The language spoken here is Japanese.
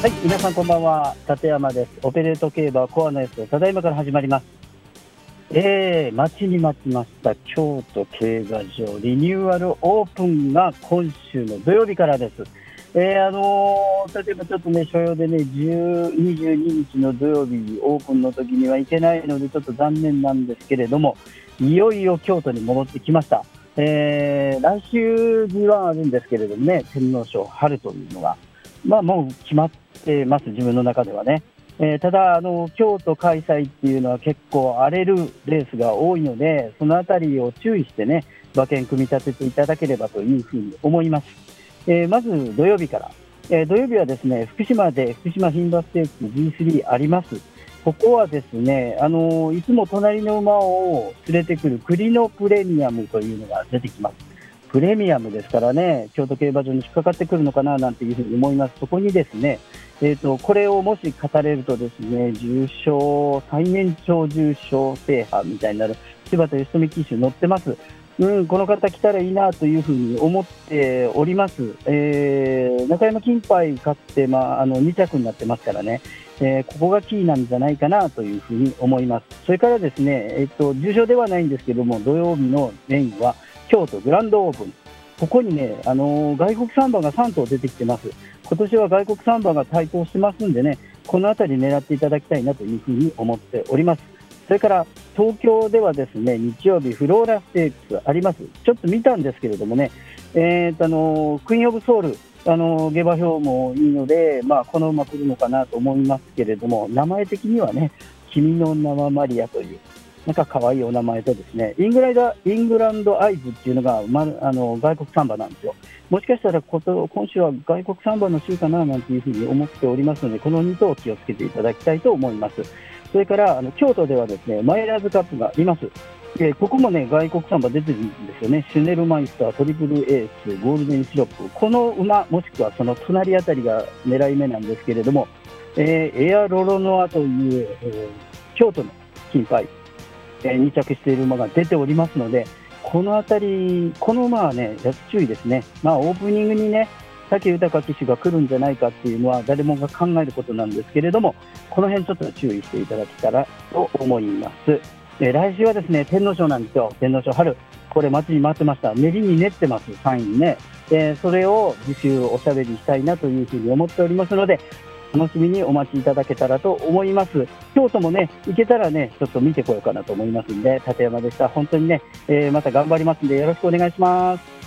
はい、皆さんこんばんは。立山です。オペレート競馬コアのやつただいまから始まります。えー、待ちに待ちました京都競馬場リニューアルオープンが今週の土曜日からです。えー、あのー、例えばちょっとね、所要でね、10 22日の土曜日オープンの時には行けないので、ちょっと残念なんですけれども、いよいよ京都に戻ってきました。えー、来週にはあるんですけれどもね、天皇賞春というのが、まあもう決まってます、自分の中ではね。えー、ただあの、京都開催っていうのは結構荒れるレースが多いので、そのあたりを注意してね、馬券組み立てていただければというふうに思います。えー、まず土曜日から、えー、土曜日はですね福島で福島牝馬ステーク G3 あります。ここはですね、あのいつも隣の馬を連れてくる栗のプレミアムというのが出てきます。プレミアムですからね、京都競馬場に引っかかってくるのかななんていうふうに思います。そこにですね、えーと、これをもし語れるとですね、重賞、最年長重賞制覇みたいになる柴田義富騎手乗ってます。うん、この方来たらいいなというふうに思っております。えー、中山金杯勝って、まあ、あの2着になってますからね、えー、ここがキーなんじゃないかなというふうに思います。それからですね、えっ、と、重賞ではないんですけども、土曜日のメインは、京都グランドオープン。ここにね、あのー、外国サンバが3頭出てきてます。今年は外国サンバが台頭してますんでね、この辺り狙っていただきたいなというふうに思っております。それから東京ではですね日曜日、フローラステークスあります、ちょっと見たんですけれどもね、えーとあのクイーン・オブ・ソウル、あの下馬評もいいので、まあ、この馬来るのかなと思いますけれども、名前的にはね、君の名はマリアという、なんか可愛いお名前とですね、イングランドイングランドアイズっていうのが、ま、あの外国サンバなんですよ。もしかしたらこと今週は外国サンバの週かななんていうふうに思っておりますので、この2頭気をつけていただきたいと思います。それからあの京都ではですねマイラーズカップがいます。でここもね外国サンバ出てるんですよね、シュネルマイスター、トリプルエース、ゴールデンシロップ、この馬、もしくはその隣あたりが狙い目なんですけれども、えー、エアロロノアという、えー、京都の金牌、えー、2着している馬が出ておりますので、この辺り、この馬はね、注意ですね、まあ、オープニングにね、武豊騎手が来るんじゃないかっていうのは誰もが考えることなんですけれども、この辺ちょっと注意していただけたらと思います。え来週はですね天皇賞なんですよ、天皇賞春、これ、待ちに待ってました、練りに練ってます、サインね、えそれを次週おしゃべりしたいなというふうに思っておりますので、楽しみにお待ちいただけたらと思います。京都もね、行けたらね、ちょっと見てこようかなと思いますんで、立山でした。本当にね、えー、また頑張りますんで、よろしくお願いします。